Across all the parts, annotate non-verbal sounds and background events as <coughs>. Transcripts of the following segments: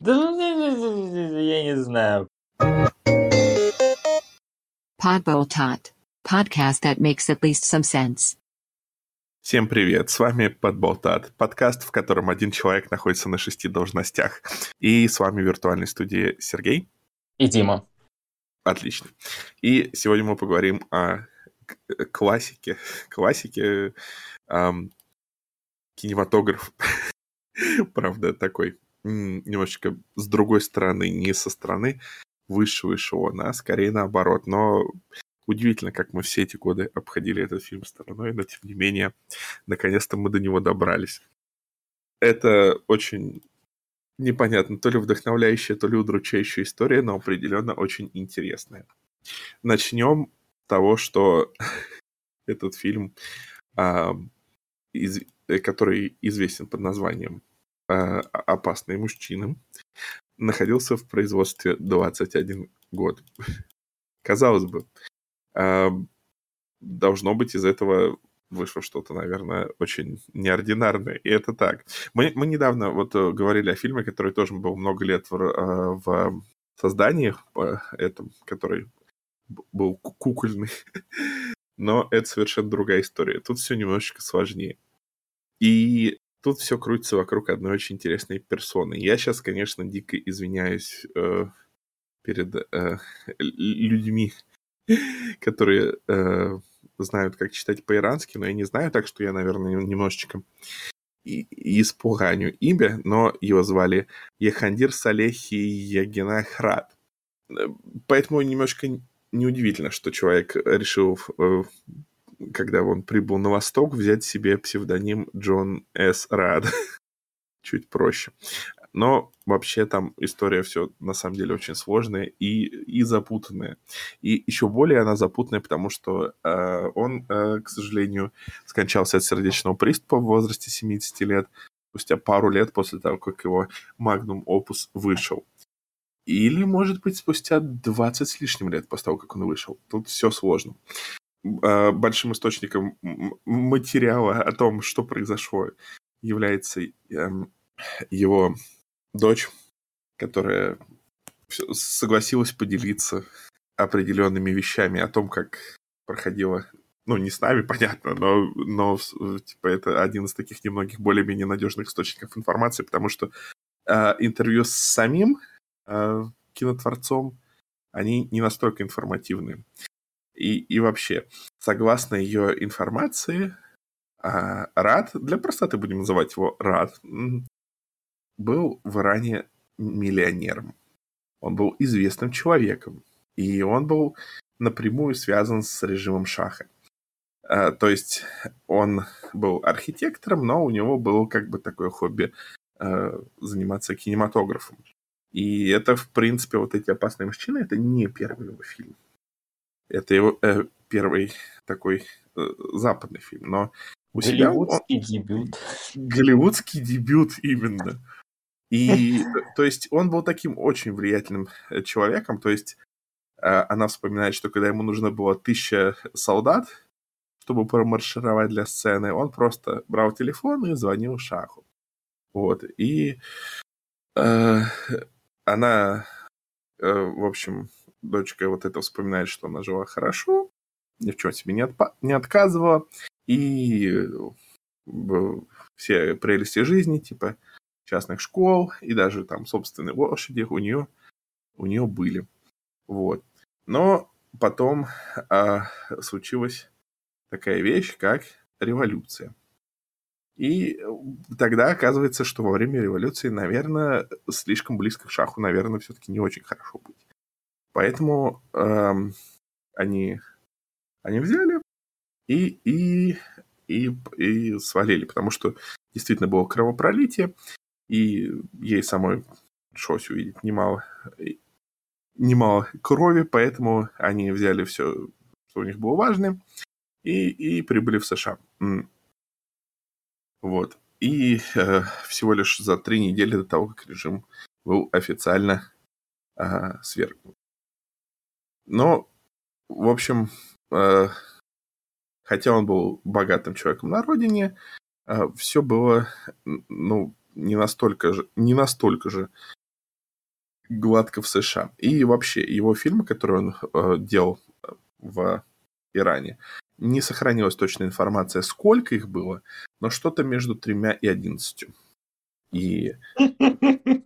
Да ну, я не знаю. Podboltot. Podcast that makes at least some sense. Всем привет, с вами Подболтат, подкаст, в котором один человек находится на шести должностях. И с вами в виртуальной студии Сергей. И Дима. Отлично. И сегодня мы поговорим о классике, классике эм, кинематограф. <laughs> Правда, такой немножечко с другой стороны, не со стороны высшего эшелона, а скорее наоборот. Но удивительно, как мы все эти годы обходили этот фильм стороной, но тем не менее, наконец-то мы до него добрались. Это очень непонятно, то ли вдохновляющая, то ли удручающая история, но определенно очень интересная. Начнем с того, что <laughs> этот фильм, из, который известен под названием а, «Опасные мужчины», находился в производстве 21 год. <laughs> Казалось бы, а, должно быть из этого вышло что-то, наверное, очень неординарное. И это так. Мы, мы недавно вот э, говорили о фильме, который тоже был много лет в, а, в создании, этом, который был кукольный. <laughs> Но это совершенно другая история. Тут все немножечко сложнее. И тут все крутится вокруг одной очень интересной персоны. Я сейчас, конечно, дико извиняюсь э, перед э, людьми, <laughs> которые э, знают, как читать по-ирански, но я не знаю, так что я, наверное, немножечко испуганю имя, но его звали Ехандир Салехи Ягинахрат. Э, поэтому немножко неудивительно, что человек решил э, когда он прибыл на восток, взять себе псевдоним Джон С. Рад. <laughs> Чуть проще. Но вообще там история все на самом деле очень сложная и, и запутанная. И еще более она запутанная, потому что э, он, э, к сожалению, скончался от сердечного приступа в возрасте 70 лет, спустя пару лет после того, как его Magnum Opus вышел. Или, может быть, спустя 20 с лишним лет после того, как он вышел. Тут все сложно. А, большим источником материала о том, что произошло, является эм, его дочь, которая согласилась поделиться определенными вещами о том, как проходила, ну, не с нами, <laughs> понятно, но, но типа, это один из таких немногих более-менее надежных источников информации, потому что э, интервью с самим э, кинотворцом, они не настолько информативны. И, и вообще, согласно ее информации, а, Рад, для простоты будем называть его Рад, был в Иране миллионером. Он был известным человеком. И он был напрямую связан с режимом Шаха. А, то есть он был архитектором, но у него было как бы такое хобби а, заниматься кинематографом. И это, в принципе, вот эти опасные мужчины, это не первый его фильм. Это его э, первый такой э, западный фильм, но у Голливудский себя он... дебют. Голливудский дебют именно. И, <laughs> то есть, он был таким очень влиятельным э, человеком, то есть, э, она вспоминает, что когда ему нужно было тысяча солдат, чтобы промаршировать для сцены, он просто брал телефон и звонил Шаху. Вот, и э, она, э, в общем, дочка вот это вспоминает, что она жила хорошо, ни в чем себе не, отпа- не отказывала, и все прелести жизни, типа частных школ и даже там собственные лошади у нее, у нее были. Вот. Но потом а, случилась такая вещь, как революция. И тогда оказывается, что во время революции, наверное, слишком близко к шаху, наверное, все-таки не очень хорошо быть. Поэтому эм, они, они взяли и, и, и, и свалили, потому что действительно было кровопролитие, и ей самой пришлось увидеть немало, немало крови, поэтому они взяли все, что у них было важное, и, и прибыли в США. Вот. И э, всего лишь за три недели до того, как режим был официально э, свергнут. Но, в общем, э, хотя он был богатым человеком на родине, э, все было, ну, не настолько же, не настолько же гладко в США. И вообще его фильмы, которые он э, делал в Иране, не сохранилась точная информация, сколько их было, но что-то между тремя и одиннадцатью. И... <laughs>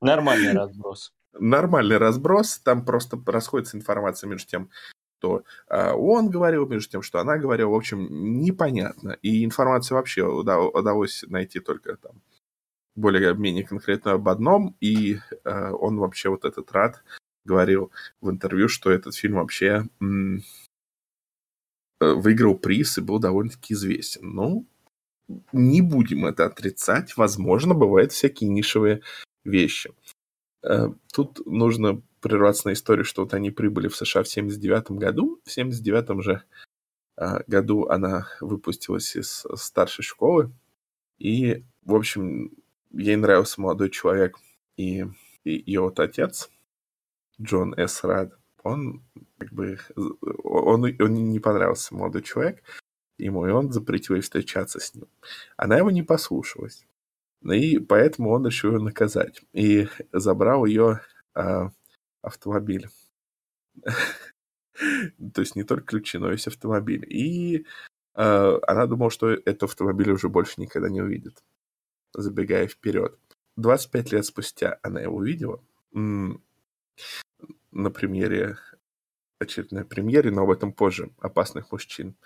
Нормальный разброс. Нормальный разброс, там просто расходится информация между тем, что э, он говорил, между тем, что она говорила. В общем, непонятно. И информацию вообще удалось найти только там более-менее конкретно об одном. И э, он вообще, вот этот Рад, говорил в интервью, что этот фильм вообще м- э, выиграл приз и был довольно-таки известен. Ну, не будем это отрицать. Возможно, бывают всякие нишевые вещи. Э, тут нужно прерваться на историю, что вот они прибыли в США в 79 году. В 79 же э, году она выпустилась из старшей школы. И, в общем, ей нравился молодой человек. И, и ее вот отец, Джон С. Рад, он как бы он, он не понравился молодой человек ему, и он запретил ей встречаться с ним. Она его не послушалась. И поэтому он решил ее наказать. И забрал ее а, автомобиль. <laughs> То есть не только ключи, но и весь автомобиль. И а, она думала, что этот автомобиль уже больше никогда не увидит. Забегая вперед. 25 лет спустя она его увидела. На премьере очередной премьере, но об этом позже, «Опасных мужчин».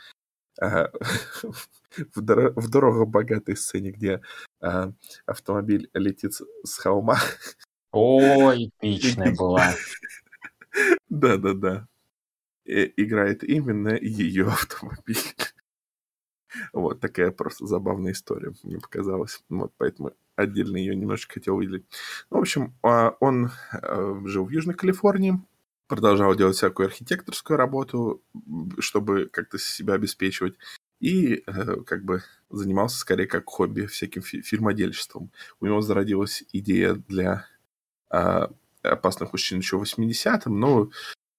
А, <laughs> в, дор- в дорого богатой сцене, где а, автомобиль летит с холма. Ой, <laughs> эпичная была. <laughs> Да-да-да. Играет именно ее автомобиль. Вот такая просто забавная история мне показалась. Вот поэтому отдельно ее немножечко хотел увидеть. Ну, в общем, а, он э, жил в Южной Калифорнии, продолжал делать всякую архитекторскую работу, чтобы как-то себя обеспечивать. И э, как бы занимался скорее как хобби всяким фи- фильмодельчеством. У него зародилась идея для э, опасных мужчин еще в 80-м, но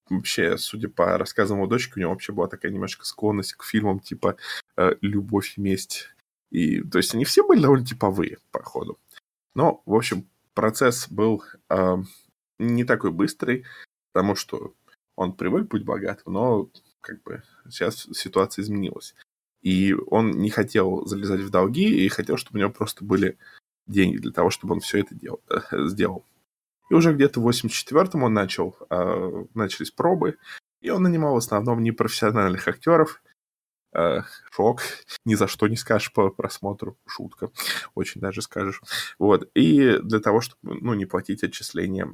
вообще, судя по рассказам его дочки, у него вообще была такая немножко склонность к фильмам типа э, «Любовь и месть». И, то есть они все были довольно типовые, по ходу. Но, в общем, процесс был э, не такой быстрый потому что он привык быть богатым, но как бы сейчас ситуация изменилась. И он не хотел залезать в долги и хотел, чтобы у него просто были деньги для того, чтобы он все это дел, э, сделал. И уже где-то в 84-м он начал, э, начались пробы, и он нанимал в основном непрофессиональных актеров. Э, шок, ни за что не скажешь по просмотру, шутка, очень даже скажешь. Вот, и для того, чтобы, ну, не платить отчисления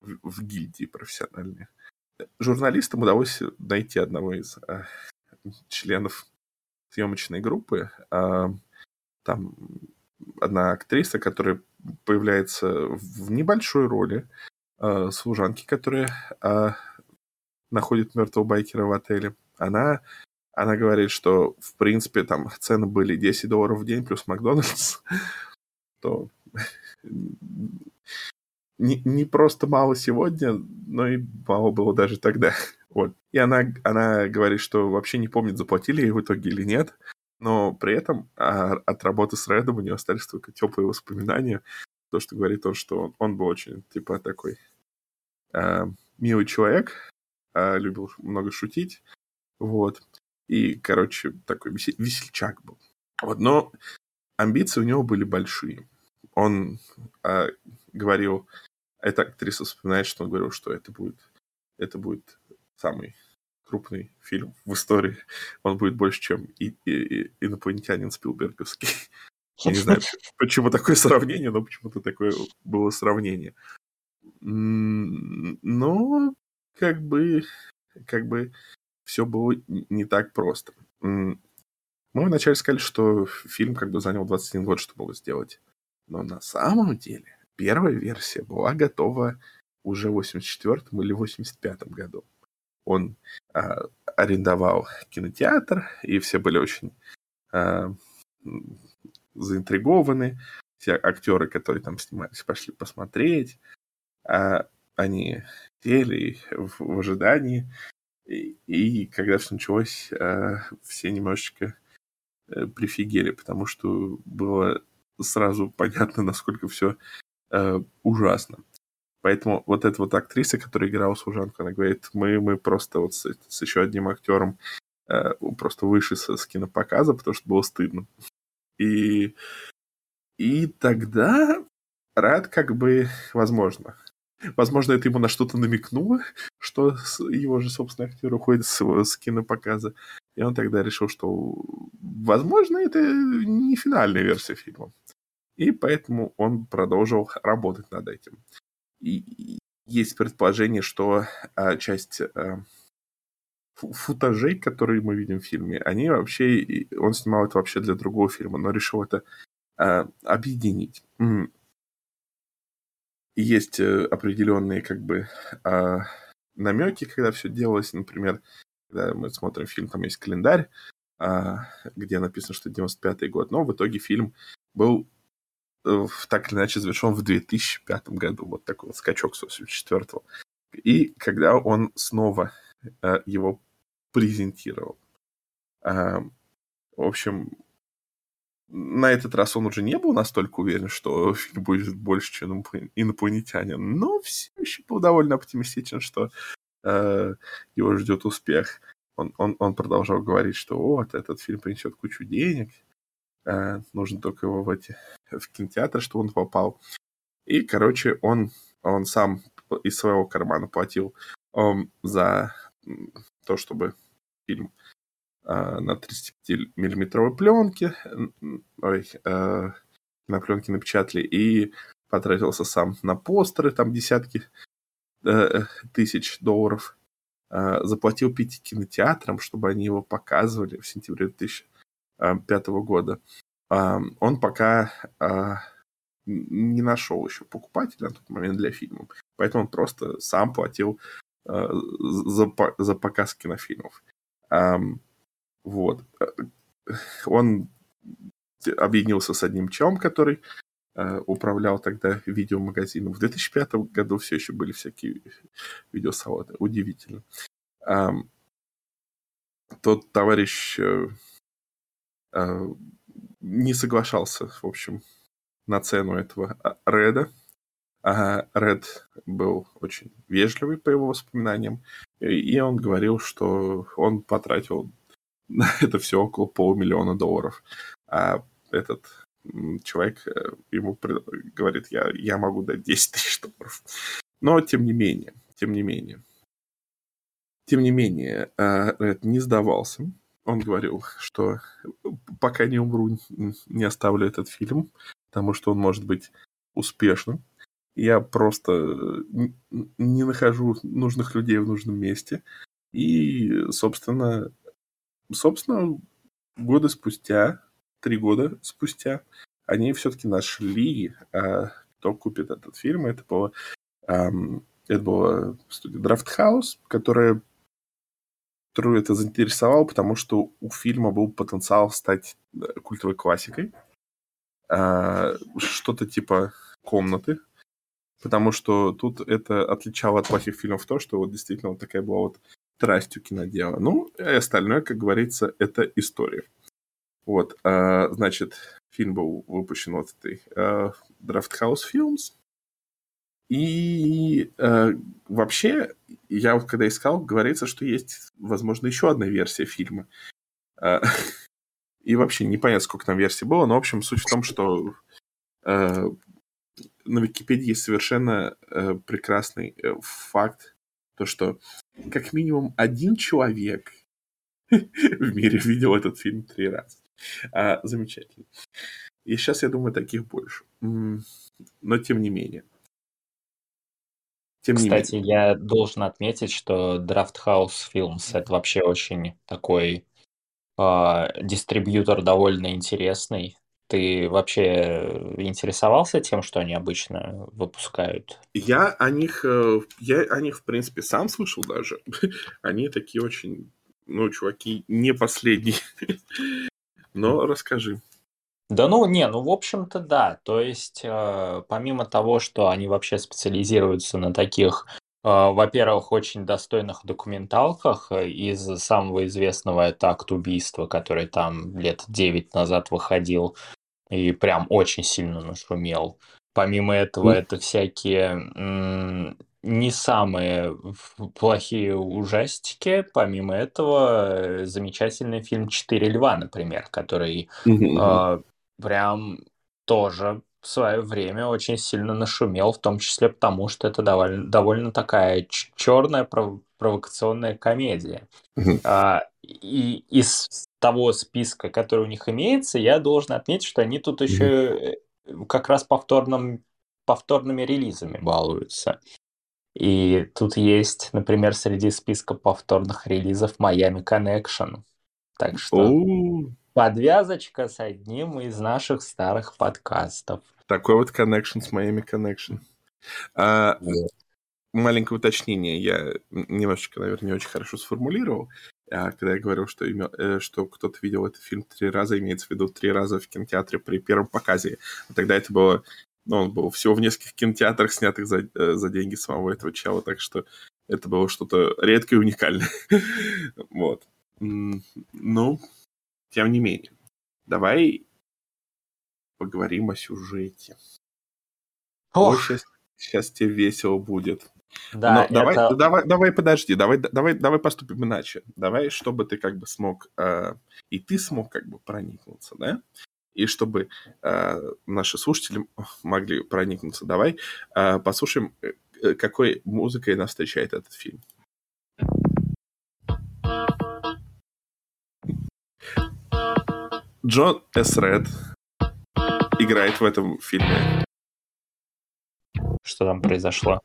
в, в гильдии профессиональные. Журналистам удалось найти одного из э, членов съемочной группы. Э, там одна актриса, которая появляется в небольшой роли э, служанки, которая э, находит мертвого байкера в отеле. Она, она говорит, что в принципе там цены были 10 долларов в день плюс Макдональдс, <laughs> то не, не просто мало сегодня, но и мало было даже тогда. <laughs> Вот. И она, она говорит, что вообще не помнит, заплатили ей в итоге или нет, но при этом а, от работы с Рэдом у нее остались только теплые воспоминания. То, что говорит он, что он, он был очень, типа, такой а, милый человек, а, любил много шутить, вот. И, короче, такой весел, весельчак был. Вот, но амбиции у него были большие. Он а, говорил эта актриса вспоминает, что он говорил, что это будет, это будет самый крупный фильм в истории. Он будет больше, чем и, и, и инопланетянин Спилберговский. Я не знаю, почему такое сравнение, но почему-то такое было сравнение. Но как бы, как бы все было не так просто. Мы вначале сказали, что фильм как бы занял 21 год, чтобы его сделать. Но на самом деле Первая версия была готова уже в 84 или 85 году. Он а, арендовал кинотеатр, и все были очень а, заинтригованы. Все актеры, которые там снимались, пошли посмотреть. А они сели в, в ожидании. И, и когда все началось, а, все немножечко а, прифигели, потому что было сразу понятно, насколько все э, ужасно. Поэтому вот эта вот актриса, которая играла служанку, она говорит, мы, мы просто вот с, с еще одним актером э, просто вышли с, с кинопоказа, потому что было стыдно. И, и тогда Рад как бы, возможно, возможно, это ему на что-то намекнуло, что его же, собственно, актер уходит с, с кинопоказа. И он тогда решил, что, возможно, это не финальная версия фильма. И поэтому он продолжил работать над этим. И есть предположение, что а, часть а, футажей, которые мы видим в фильме, они вообще... Он снимал это вообще для другого фильма, но решил это а, объединить. Есть э, определенные как бы а, намеки, когда все делалось. Например, когда мы смотрим фильм, там есть календарь, а, где написано, что 95-й год, но в итоге фильм был так или иначе завершен в 2005 году. Вот такой вот скачок с 84-го. И когда он снова э, его презентировал. А, в общем, на этот раз он уже не был настолько уверен, что <laughs> фильм будет больше, чем инопланетянин, но все еще был довольно оптимистичен, что э, его ждет успех. Он, он, он продолжал говорить, что вот, этот фильм принесет кучу денег, э, нужно только его в, эти, в кинотеатр, что он попал. И, короче, он, он сам из своего кармана платил э, за то, чтобы фильм э, на 35-миллиметровой пленке, ой, э, на пленке напечатали, и потратился сам на постеры, там десятки э, тысяч долларов. Э, заплатил пяти кинотеатрам, чтобы они его показывали в сентябре 2005 года. Э, он пока э, не нашел еще покупателя на тот момент для фильма, поэтому он просто сам платил э, за, за показ кинофильмов. Вот. Он объединился с одним челом, который э, управлял тогда видеомагазином. В 2005 году все еще были всякие видеосалоны. Удивительно. Э, тот товарищ э, э, не соглашался, в общем, на цену этого а, Реда. А Ред был очень вежливый, по его воспоминаниям, и он говорил, что он потратил <laughs> это все около полумиллиона долларов. А этот человек э, ему говорит, я, я могу дать 10 тысяч долларов. Но тем не менее, тем не менее, тем не менее, э, Ред не сдавался. Он говорил, что пока не умру, не оставлю этот фильм, потому что он может быть успешным. Я просто не нахожу нужных людей в нужном месте. И, собственно, собственно, годы спустя, три года спустя, они все-таки нашли, а, кто купит этот фильм. Это было, это была студия Draft House, которая которую это заинтересовало, потому что у фильма был потенциал стать культовой классикой. А, что-то типа комнаты. Потому что тут это отличало от плохих фильмов то, что вот действительно вот такая была вот страстью кинодела. Ну, и остальное, как говорится, это история. Вот, а, значит, фильм был выпущен вот этой а, Draft House Films. И а, вообще, я вот когда искал, говорится, что есть, возможно, еще одна версия фильма. А, <laughs> и вообще непонятно, сколько там версий было, но, в общем, суть в том, что а, на Википедии есть совершенно а, прекрасный э, факт, то, что как минимум один человек <laughs> в мире видел этот фильм три раза. А, замечательно. И сейчас, я думаю, таких больше. Но тем не менее. Тем Кстати, не менее. я должен отметить, что Draft House Films это вообще очень такой э, дистрибьютор довольно интересный. Ты вообще интересовался тем, что они обычно выпускают? Я о них, э, я о них, в принципе, сам слышал даже. <laughs> Они такие очень, ну, чуваки, не последние. <laughs> Но расскажи. Да ну, не, ну, в общем-то, да. То есть, э, помимо того, что они вообще специализируются на таких, э, во-первых, очень достойных документалках, из самого известного это «Акт убийства», который там лет 9 назад выходил, и прям очень сильно нашумел. помимо этого, это всякие не самые плохие ужастики. Помимо этого, замечательный фильм «Четыре льва», например, который э, прям тоже в свое время очень сильно нашумел, в том числе потому, что это довольно, довольно такая черная пров провокационная комедия. А, и из того списка, который у них имеется, я должен отметить, что они тут еще э, как раз повторным, повторными релизами балуются. И тут есть, например, среди списка повторных релизов Miami Connection. Так что подвязочка с одним из наших старых подкастов. Такой вот connection с Miami Connection. А, маленькое уточнение. Я немножечко, наверное, не очень хорошо сформулировал. А, когда я говорил, что, име... Э, что кто-то видел этот фильм три раза, имеется в виду три раза в кинотеатре при первом показе. Тогда это было ну, он был всего в нескольких кинотеатрах, снятых за, э, за деньги самого этого чела, так что это было что-то редкое и уникальное. <laughs> вот. Ну, тем не менее, давай поговорим о сюжете. Ох. сейчас, сейчас тебе весело будет. Да, Но давай, это... давай, давай, подожди, давай, давай, давай поступим иначе. Давай, чтобы ты как бы смог, э, и ты смог как бы проникнуться, да? и чтобы э, наши слушатели могли проникнуться. Давай э, послушаем, э, э, какой музыкой нас встречает этот фильм. Джон Эсред играет в этом фильме что там произошло?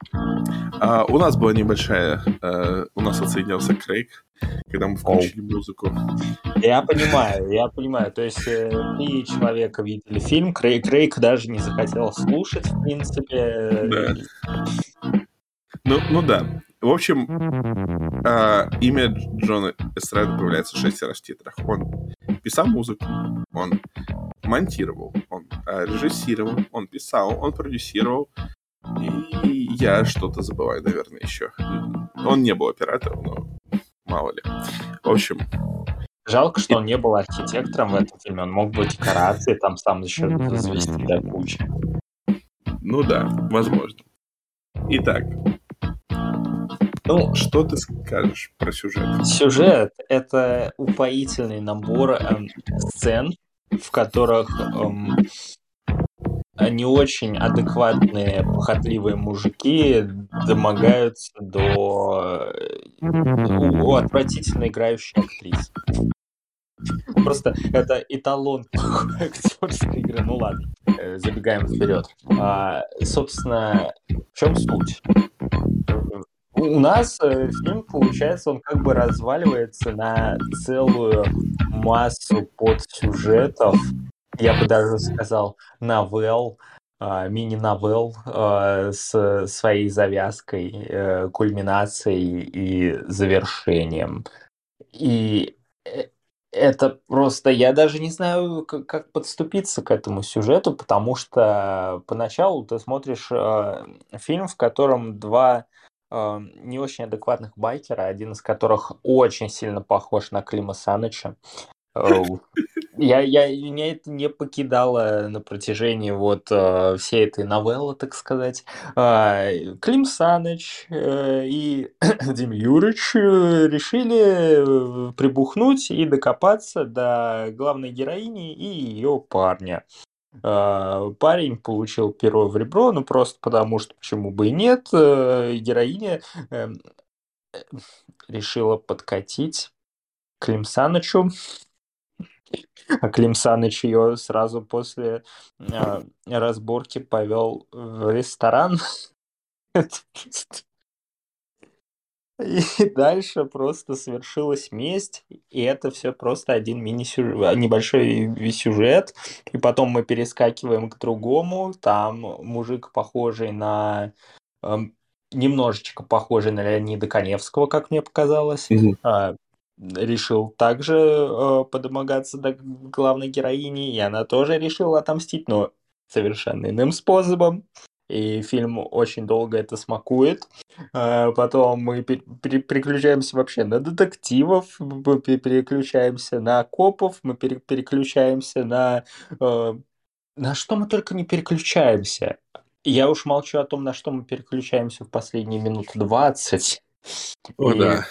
А, у нас была небольшая... А, у нас отсоединился Крейг, когда мы включили Оу. музыку. Я понимаю, я понимаю. То есть э, три человека видели фильм, Крейг, Крейг даже не захотел слушать, в принципе. Да. Ну, ну да. В общем, э, имя Джона Эстрада появляется шесть раз в титрах. Он писал музыку, он монтировал, он э, режиссировал, он писал, он продюсировал, и я что-то забываю, наверное, еще. Он не был оператором, но мало ли. В общем... Жалко, что он не был архитектором в этом фильме. Он мог быть декорацией, там сам еще завести до кучи. Ну да, возможно. Итак, ну, что ты скажешь про сюжет? Сюжет — это упоительный набор эм, сцен, в которых эм, не очень адекватные, похотливые мужики домогаются до у, у отвратительно играющей актрисы. Просто это эталон <laughs> актерской игры. Ну ладно, э, забегаем вперед. А, собственно, в чем суть? У нас э, фильм, получается, он как бы разваливается на целую массу подсюжетов, я бы даже сказал, новелл, а, мини-новелл а, с своей завязкой, э, кульминацией и завершением. И э, это просто, я даже не знаю, как, подступиться к этому сюжету, потому что поначалу ты смотришь а, фильм, в котором два не очень адекватных байкера, один из которых очень сильно похож на Клима Саныча. Я, я, меня это не покидало на протяжении вот э, всей этой новеллы, так сказать. Э, Клим Саныч э, и <coughs> Дим Юрич э, решили э, прибухнуть и докопаться до главной героини и ее парня. Э, парень получил перо в ребро, ну просто потому что почему бы и нет. Э, героиня э, решила подкатить Клим Санычу а Клим Саныч ее сразу после э, разборки повел в ресторан. <laughs> И <laughs> дальше просто совершилась месть, и это все просто один мини-сюжет, небольшой сюжет, и потом мы перескакиваем к другому, там мужик похожий на э, немножечко похожий на Леонида Коневского, как мне показалось, mm-hmm решил также э, подомогаться до главной героини, и она тоже решила отомстить, но совершенно иным способом. И фильм очень долго это смакует. А потом мы переключаемся вообще на детективов, мы переключаемся на копов, мы переключаемся на... Э, на что мы только не переключаемся. Я уж молчу о том, на что мы переключаемся в последние минуты 20. О, И- да.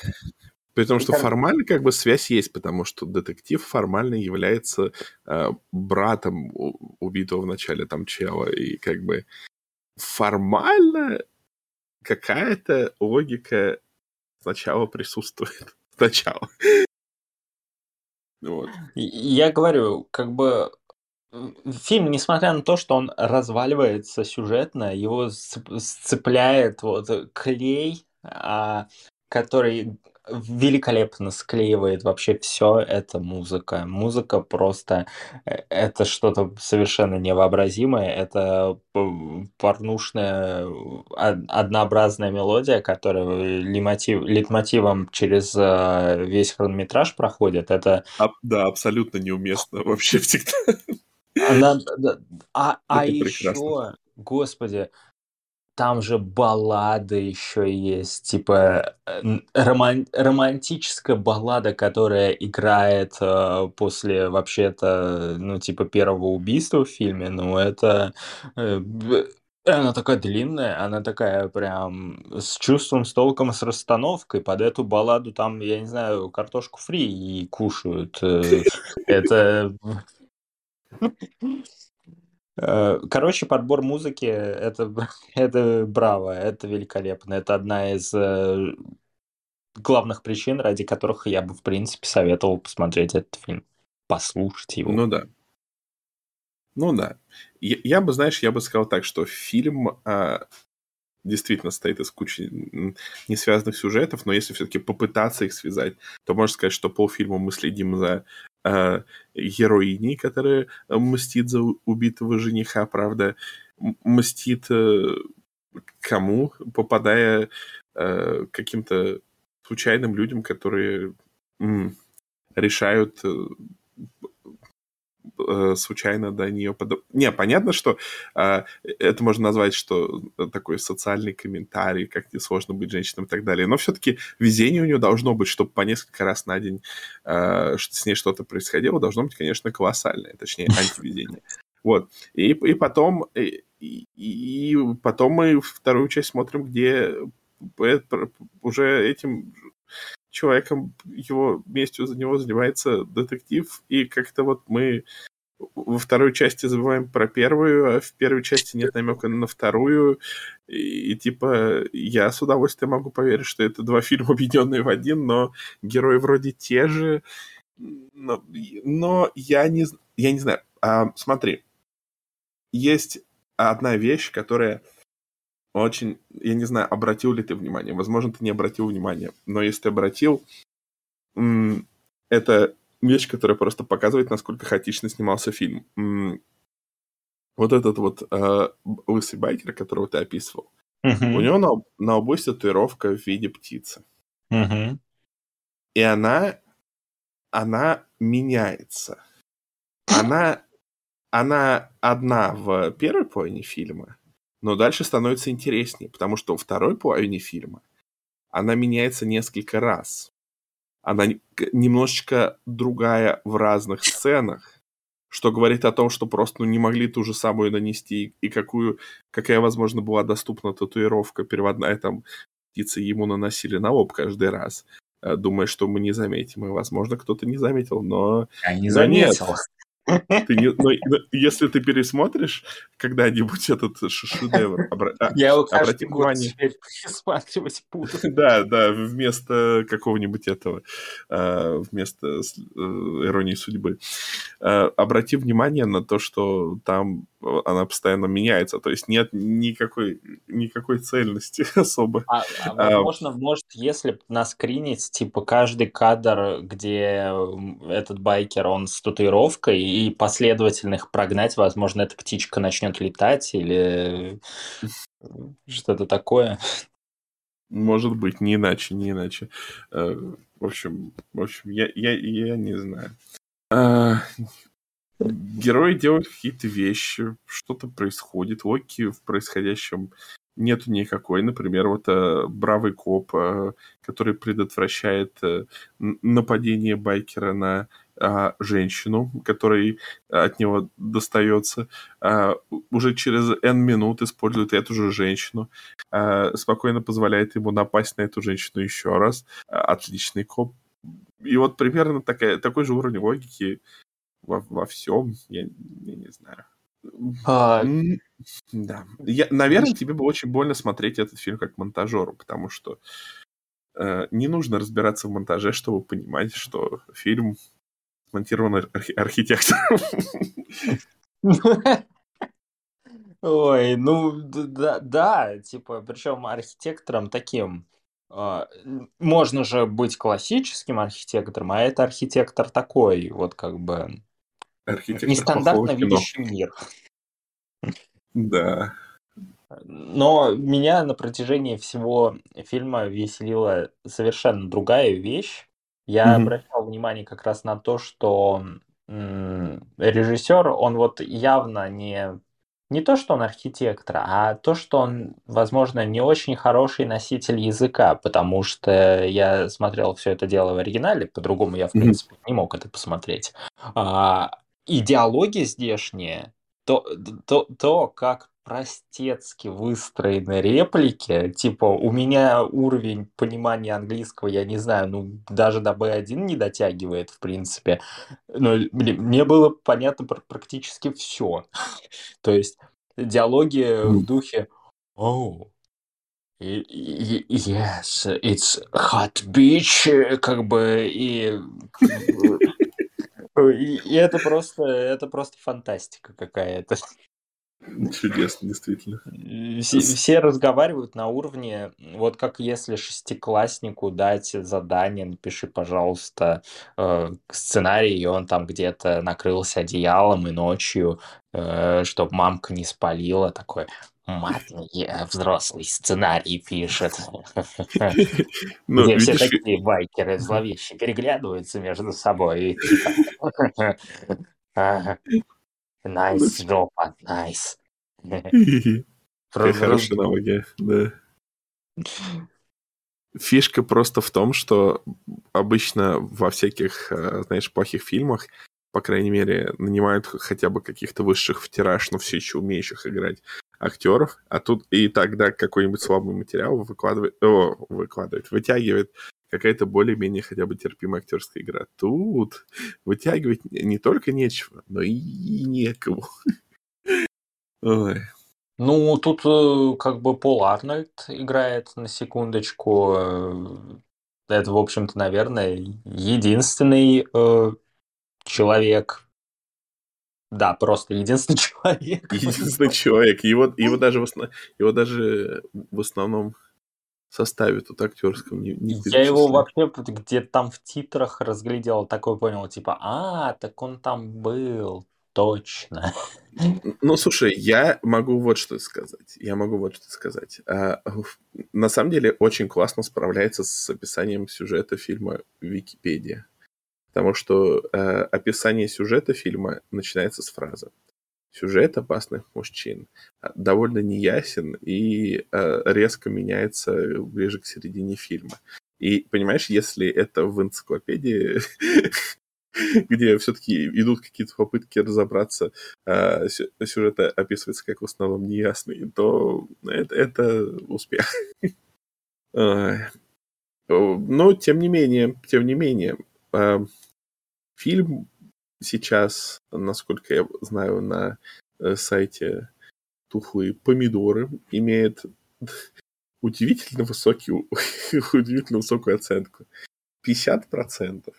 При том, что как- формально как бы связь есть, потому что детектив формально является э, братом убитого в начале там чела, и как бы формально какая-то логика сначала присутствует. <laughs> Сначала. Вот. Я говорю, как бы фильм, несмотря на то, что он разваливается сюжетно, его сцеп- сцепляет вот клей, а, который великолепно склеивает вообще все это музыка. Музыка просто э, это что-то совершенно невообразимое. Это п- порнушная од- однообразная мелодия, которая лейтмотив, лейтмотивом через э, весь хронометраж проходит. Это А- да, абсолютно неуместно <laughs> вообще всегда. Она, а, <laughs> а еще, господи, там же баллады еще есть, типа э, роман- романтическая баллада, которая играет э, после вообще-то, ну, типа первого убийства в фильме, ну, это... э, б- она такая длинная, она такая прям с чувством, с толком, с расстановкой. Под эту балладу там, я не знаю, картошку фри и кушают. э, <laughs> Это... Э, Короче, подбор музыки это, <laughs> это браво, это великолепно. Это одна из э, главных причин, ради которых я бы, в принципе, советовал посмотреть этот фильм. Послушать его. Ну да. Ну да. Я, я бы, знаешь, я бы сказал так, что фильм а, действительно состоит из кучи несвязанных сюжетов, но если все-таки попытаться их связать, то можно сказать, что полфильма мы следим за героиней, которая э, мстит за убитого жениха, правда, мстит э, кому, попадая э, каким-то случайным людям, которые решают э, э, случайно до нее подо... Не, понятно, что э, это можно назвать, что такой социальный комментарий, как несложно быть женщиной и так далее. Но все-таки везение у нее должно быть, чтобы по несколько раз на день э, с ней что-то происходило, должно быть, конечно, колоссальное, точнее, антивезение. Вот. И, и потом... И, и- и потом мы вторую часть смотрим, где э, уже этим человеком, его местью за него занимается детектив, и как-то вот мы во второй части забываем про первую, а в первой части нет намека на вторую, и, и типа я с удовольствием могу поверить, что это два <laughs> фильма, объединенные в один, но герои вроде те же, но, но я не, я не знаю. А, смотри, есть одна вещь, которая очень, я не знаю, обратил ли ты внимание, возможно, ты не обратил внимания, но если ты обратил, это вещь, которая просто показывает, насколько хаотично снимался фильм. Вот этот вот э, лысый байкер, которого ты описывал, Мгм. у него на, на есть татуировка в виде птицы. Мгм. И она, она меняется. Она, она одна в первой половине фильма, но дальше становится интереснее, потому что во второй половине фильма она меняется несколько раз. Она немножечко другая в разных сценах, что говорит о том, что просто ну, не могли ту же самую нанести, и какую, какая, возможно, была доступна татуировка переводная, там, птицы ему наносили на лоб каждый раз, э, думая, что мы не заметим. И, возможно, кто-то не заметил, но Я не нет. заметил. Ты не- но- если ты пересмотришь когда-нибудь этот шедевр, обра- а, Я его обрати внимание. теперь пересматривать буду. <laughs> Да, да, вместо какого-нибудь этого, э, вместо э, иронии судьбы. Э, Обрати внимание на то, что там э, она постоянно меняется, то есть нет никакой, никакой цельности <laughs> особо. А, а возможно, может, если наскринить, типа, каждый кадр, где этот байкер, он с татуировкой, и последовательно их прогнать, возможно, эта птичка начнет летать или что-то такое. Может быть, не иначе, не иначе. Э, В общем, в общем, я, я, я не знаю. А, Герои делают какие-то вещи, что-то происходит, логики в происходящем нету никакой. Например, вот э, бравый коп, э, который предотвращает э, нападение байкера на а, женщину, которой от него достается, а, уже через N минут использует эту же женщину, а, спокойно позволяет ему напасть на эту женщину еще раз. А, отличный коп. И вот примерно такая, такой же уровень логики во, во всем, я, я не знаю. А, Да. Я, наверное, тебе было очень больно смотреть этот фильм как монтажеру, потому что э, не нужно разбираться в монтаже, чтобы понимать, что фильм смонтирован архи- архитектором. Ой, ну да, да, типа, причем архитектором таким. а, Можно же быть классическим архитектором, а это архитектор такой, вот как бы Архитектор нестандартно видящий мир. Да. Но меня на протяжении всего фильма веселила совершенно другая вещь. Я Мгм. обращал внимание как раз на то, что режиссер, он вот явно не, не то, что он архитектор, а то, что он, возможно, не очень хороший носитель языка, потому что я смотрел все это дело в оригинале, по-другому я, в принципе, не мог это посмотреть. А, и диалоги здешние, то, то, то, как простецки выстроены реплики, типа, у меня уровень понимания английского, я не знаю, ну, даже до B1 не дотягивает, в принципе. Но, блин, мне было понятно пр- практически все. <laughs> То есть диалоги в духе «Oh, и- и- yes, it's hot beach», как бы. И, <laughs> и это просто, это просто фантастика какая-то. <laughs> Чудесно, действительно. Все, С- все разговаривают на уровне, вот как если шестикласснику дать задание, напиши, пожалуйста, э, сценарий, и он там где-то накрылся одеялом и ночью, чтобы мамка не спалила, такой, матный э, взрослый сценарий пишет. <laughs> Ну, Где все такие байкеры зловещие переглядываются между собой <laughs> и типа... «Ага, Nice job, nice. Какая хорошая аналогия, да. Фишка просто в том, что обычно во всяких, э, знаешь, плохих фильмах, по крайней мере, нанимают хотя бы каких-то высших в тираж, но все еще умеющих играть актеров, а тут и тогда какой-нибудь слабый материал выкладывает, о, выкладывает, вытягивает какая-то более-менее хотя бы терпимая актерская игра. Тут вытягивать не только нечего, но и некому. <laughs> Ой. Ну, тут э, как бы Пол Арнольд играет на секундочку. э, Это, в общем-то, наверное, единственный э, человек. Да, просто единственный <laughs> человек. Единственный человек. Его, его, даже в основ- его даже в основном составе тут актерском не, не Я его вообще где-то там в титрах разглядел, такой понял, типа, а, так он там был, точно. Ну, слушай, я могу вот что сказать. Я могу вот что сказать. А, на самом деле очень классно справляется с описанием сюжета фильма Википедия. Потому что э, описание сюжета фильма начинается с фразы. Сюжет опасных мужчин а, довольно неясен и э, резко меняется ближе к середине фильма. И, понимаешь, если это в энциклопедии, <laughs> где все-таки идут какие-то попытки разобраться, а сю- сюжет описывается как в основном неясный, то это, это успех. <laughs> Но, тем не менее, тем не менее, а, фильм сейчас, насколько я знаю, на э, сайте тухлые помидоры имеет удивительно высокий, <laughs> удивительно высокую оценку. 50%.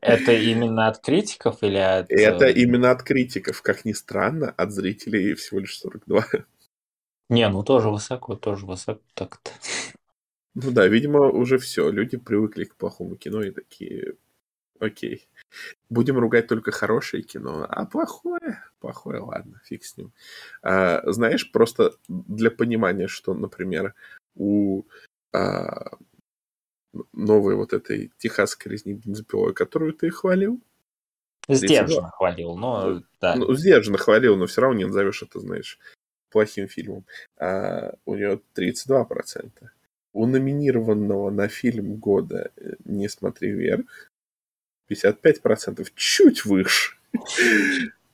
Это именно от критиков или от... И это э, именно от критиков, как ни странно, от зрителей всего лишь 42. Не, ну тоже высоко, тоже высоко так-то. Ну да, видимо, уже все. Люди привыкли к плохому кино и такие, окей. Будем ругать только хорошее кино, а плохое, плохое, ладно, фиг с ним. А, знаешь, просто для понимания, что, например, у а, новой вот этой техасской резни бензопилой, которую ты хвалил, Сдержанно хвалил, но да. ну, сдержанно хвалил, но все равно не назовешь это, знаешь, плохим фильмом. А у нее 32%. У номинированного на фильм года «Не смотри вверх» 55%, чуть выше.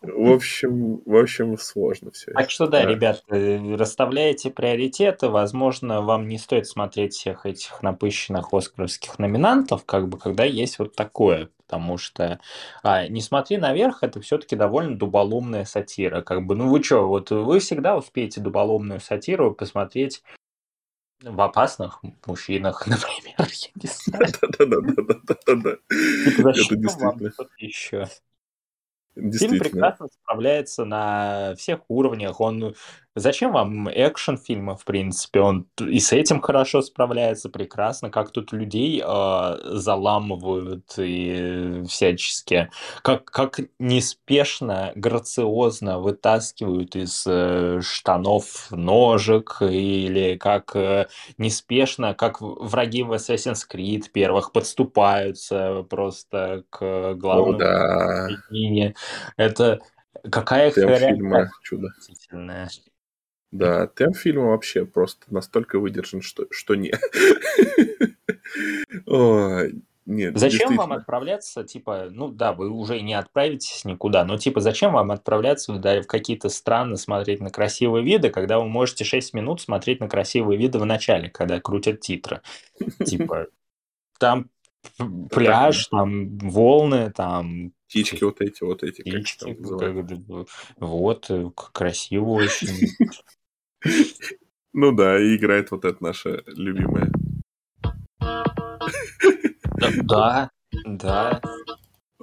В общем, в общем, сложно все. Так что да, ребят, э, расставляйте приоритеты. Возможно, вам не стоит смотреть всех этих напыщенных оскаровских номинантов, как бы, когда есть вот такое. Потому что а, «Не смотри наверх» — это все-таки довольно дуболомная сатира. Как бы, ну вы что, вот вы всегда успеете дуболомную сатиру посмотреть в опасных мужчинах, <laughs> например, я не знаю. Да-да-да. Зачем вам что-то еще? Фильм прекрасно справляется на всех уровнях. Он Зачем вам экшен фильма, в принципе? Он и с этим хорошо справляется прекрасно, как тут людей э, заламывают и всячески, как, как неспешно, грациозно вытаскивают из э, штанов ножик, или как э, неспешно, как враги в Assassin's Creed первых подступаются просто к главному О, да. Это какая фильма чудо. Да, темп фильма вообще просто настолько выдержан, что, что не. <laughs> Нет, зачем вам отправляться, типа, ну да, вы уже не отправитесь никуда, но типа зачем вам отправляться да, в какие-то страны смотреть на красивые виды, когда вы можете 6 минут смотреть на красивые виды в начале, когда крутят титры. Типа, там <laughs> пляж, там волны, там... Птички вот эти, вот эти. Птички, вот, э, красиво очень. Ну да, и играет вот это наша любимая. Да, да.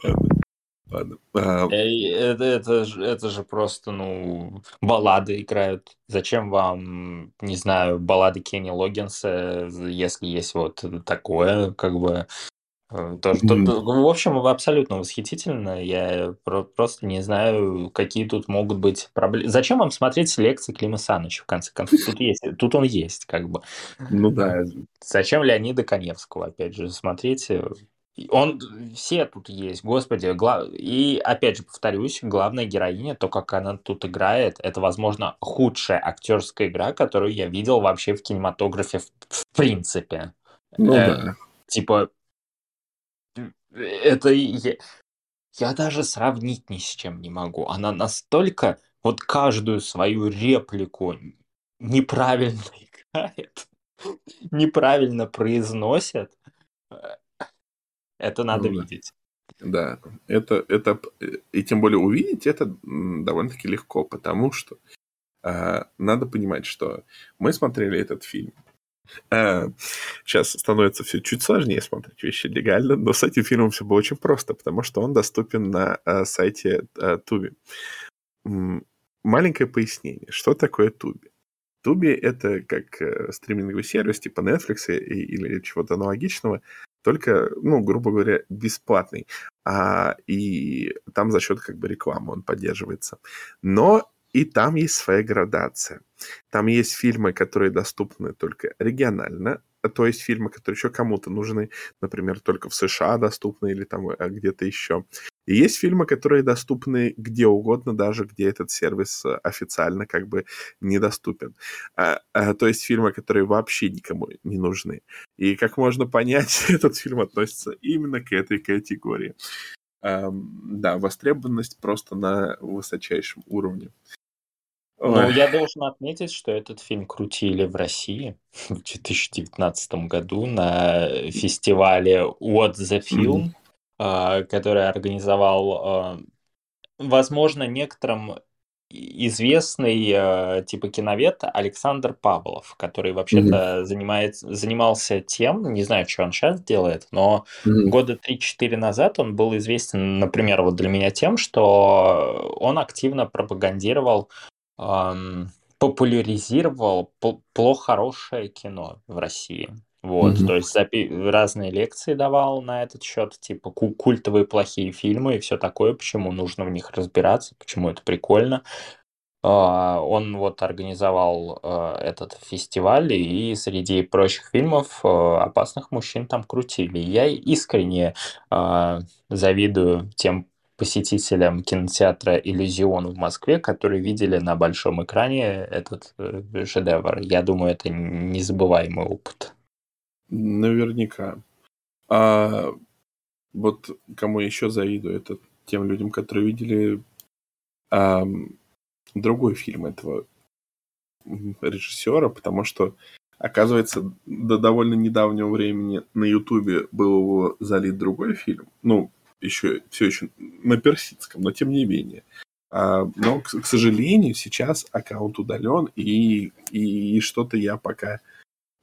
Ладно. Ладно. А... Это, это, же, это же просто, ну, баллады играют. Зачем вам, не знаю, баллады Кенни Логинса, если есть вот такое, как бы, Э, тоже, mm. тут, в общем, абсолютно восхитительно. Я про- просто не знаю, какие тут могут быть проблемы. Зачем вам смотреть лекции Клима Саныча, в конце концов? Тут, есть, тут он есть, как бы. Ну да. Э, зачем Леонида Коневского, опять же, смотрите. Он, все тут есть, господи. Гла... И, опять же, повторюсь, главная героиня, то, как она тут играет, это, возможно, худшая актерская игра, которую я видел вообще в кинематографе в, в принципе. Ну э, да. Типа, это я, я даже сравнить ни с чем не могу. Она настолько вот каждую свою реплику неправильно <laughs> играет, неправильно произносит. Это надо ну, видеть. Да, это, это, и тем более увидеть это довольно-таки легко, потому что э, надо понимать, что мы смотрели этот фильм Сейчас э, становится все чуть сложнее смотреть вещи легально, но с этим фильмом все было очень просто, потому что он доступен на э, сайте э, Туби. Маленькое пояснение, что такое Туби. Туби — это как стриминговый сервис типа Netflix или чего-то аналогичного, только, ну, грубо говоря, бесплатный. А, и там за счет как бы рекламы он поддерживается. Но и там есть своя градация. Там есть фильмы, которые доступны только регионально, а то есть фильмы, которые еще кому-то нужны, например, только в США доступны или там э, где-то еще. И есть фильмы, которые доступны где угодно, даже где этот сервис э, официально как бы недоступен. А, а, то есть фильмы, которые вообще никому не нужны. И как можно понять, <laughs> этот фильм относится именно к этой категории. Um, да, востребованность просто на высочайшем уровне. Ну, я должен отметить, что этот фильм крутили в России <laughs> в 2019 году на фестивале What the Film, mm-hmm. который организовал, а, возможно, некоторым известный э, типа киновед Александр Павлов, который вообще-то mm-hmm. занимается, занимался тем, не знаю, что он сейчас делает, но mm-hmm. года 3-4 назад он был известен, например, вот для меня тем, что он активно пропагандировал эм, популяризировал плохо хорошее кино в России. Вот, mm-hmm. то есть запи- разные лекции давал на этот счет, типа культовые плохие фильмы и все такое, почему нужно в них разбираться, почему это прикольно. Uh, он вот организовал uh, этот фестиваль, и среди прочих фильмов uh, «Опасных мужчин» там крутили. Я искренне завидую тем посетителям кинотеатра «Иллюзион» в Москве, которые видели на большом экране этот э, шедевр. Я думаю, это незабываемый опыт. Наверняка. А Вот кому еще завидую, это тем людям, которые видели ам, другой фильм этого режиссера, потому что, оказывается, до довольно недавнего времени на Ютубе был его залит другой фильм. Ну, еще все еще на персидском, но тем не менее. А, но, к, к сожалению, сейчас аккаунт удален, и, и, и что-то я пока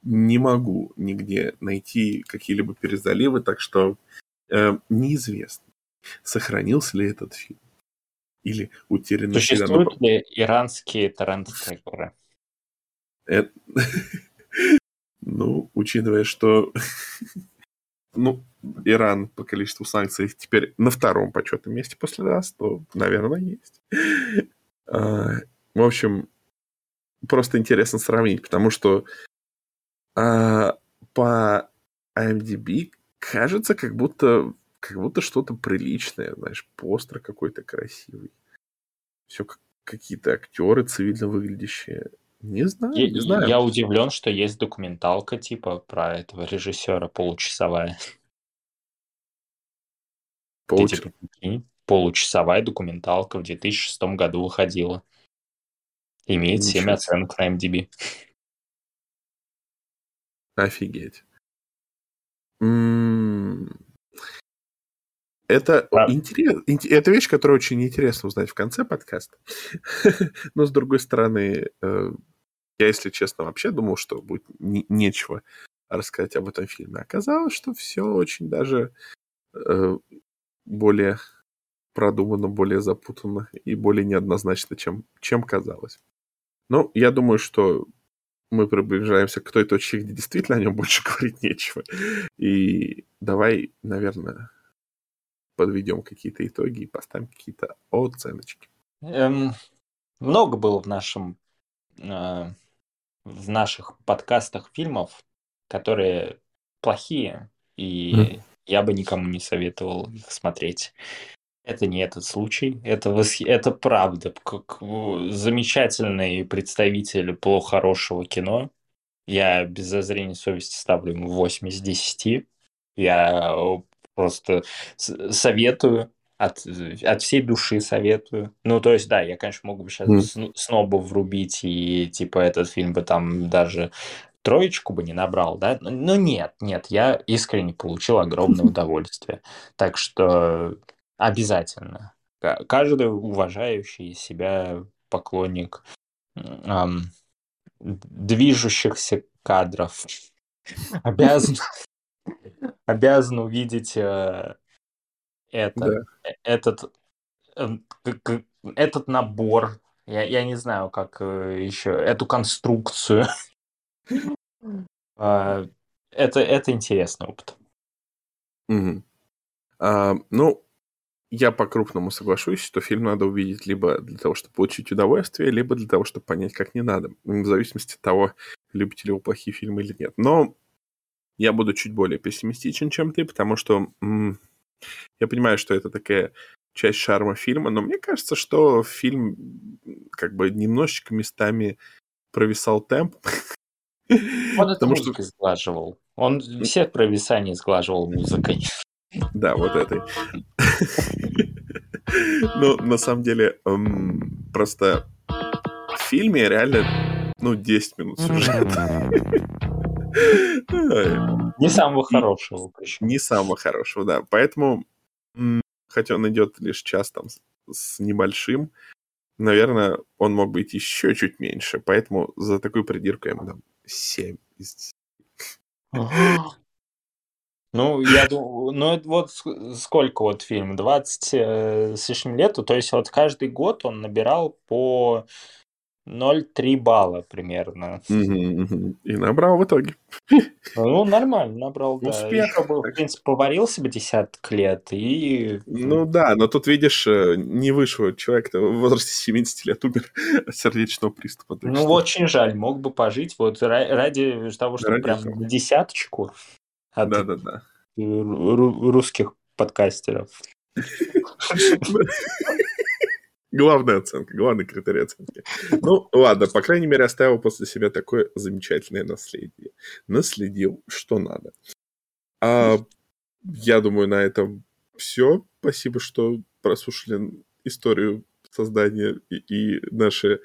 не могу нигде найти какие-либо перезаливы, так что э, неизвестно, сохранился ли этот фильм или утерян Существуют ли иранские торрент-трекеры? Это... <laughs> ну, учитывая, что <laughs> ну, Иран по количеству санкций теперь на втором почетном месте после нас, то, наверное, есть. А, в общем, просто интересно сравнить, потому что а, по IMDb кажется, как будто, как будто что-то приличное, знаешь, постер какой-то красивый. Все как какие-то актеры цивильно выглядящие. Не знаю, Я, не знаю. я удивлен, что есть документалка типа про этого режиссера получасовая. Ты Получ- типа прикинь, получасовая документалка в 2006 году выходила. Имеет 7 Ничего себе. оценок на MDB. Офигеть. М, Это Да. интерес... инте- это вещь, которую очень интересно узнать в конце подкаста. <laughs> Но, с другой стороны, э, я, если честно, вообще думал, что будет не- нечего рассказать об этом фильме. Оказалось, что все очень даже э, более продумано, более запутанно и более неоднозначно, чем, чем казалось. Ну, я думаю, что мы приближаемся к той точке, где действительно о нем больше <laughs> говорить нечего. И давай, наверное, подведем какие-то итоги и поставим какие-то оценочки. Эм, много было в нашем э, в наших подкастах фильмов, которые плохие, и я бы никому не советовал их смотреть. Это не этот случай, это, восх- это правда. Как замечательный представитель плохо хорошего кино. Я без зазрения совести ставлю ему 8 из 10. Я э, просто советую, от, от всей души советую. Ну, то есть, да, я, конечно, мог бы сейчас Мгм. снова врубить, и, типа, этот фильм бы там даже троечку бы не набрал, да? Но но нет, нет, я искренне получил огромное <laughs> удовольствие. Так что обязательно. Ка- Каждый уважающий себя поклонник ам, движущихся кадров обязан, <laughs> обязан увидеть э, это, Да. э, этот, эм, этот набор. Я, я не знаю, как э, еще эту конструкцию. <laughs> А, Это, это интересный опыт. Мгм. А, ну, я по-крупному соглашусь, что фильм надо увидеть либо для того, чтобы получить удовольствие, либо для того, чтобы понять, как не надо. В зависимости от того, любите ли вы плохие фильмы или нет. Но я буду чуть более пессимистичен, чем ты, потому что м, я понимаю, что это такая часть шарма фильма, но мне кажется, что фильм как бы немножечко местами провисал темп. <laughs> Он это Потому что, музыкой сглаживал. Он все провисания сглаживал музыкой. да, вот этой. Ну, на самом деле, просто в фильме реально, ну, 10 минут сюжета. <laughs> Не самого хорошего причем. Не самого хорошего, да. Поэтому, хотя он идет лишь час там с- с небольшим, наверное, он мог быть еще чуть меньше. Поэтому за такую придирку я ему дам 7 из 10. <gasps> Ну, я думаю, ну это вот ск- сколько вот фильм, 20 э, с лишним лет, то есть вот каждый год он набирал по 0,3 балла примерно. И набрал в итоге. <laughs> Ну, нормально набрал, да. Успех. Еще бы, в принципе, поварился бы десяток лет и... Ну да, но тут, видишь, э, не вышло. Человек в возрасте 70 лет умер <laughs> от сердечного приступа. Ну, что- очень жаль, мог бы пожить вот ра- ради того, чтобы Ради прям этого. десяточку от Да-да-да. ру- ру- русских подкастеров. <laughs> Главная оценка, главный критерий оценки. Ну, ладно, по крайней мере, оставил после себя такое замечательное наследие. Наследил, что надо. А, я думаю, на этом все. Спасибо, что прослушали историю создания и, и наши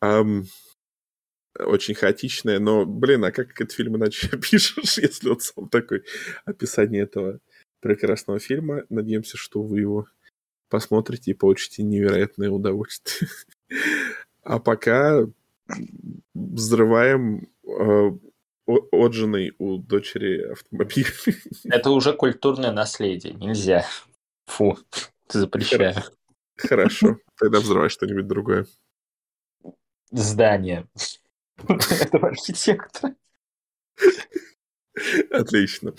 ам, очень хаотичное, но, блин, а как этот фильм иначе <laughs> опишешь, если вот сам такой описание этого прекрасного фильма. Надеемся, что вы его посмотрите и получите невероятное удовольствие. <laughs> А пока взрываем э, отжиной у дочери автомобиль. <laughs> Это уже культурное наследие, нельзя. Фу, запрещаю. Хорошо, <laughs> тогда взрывай что-нибудь другое. Здание. Этого архитектора. Отлично.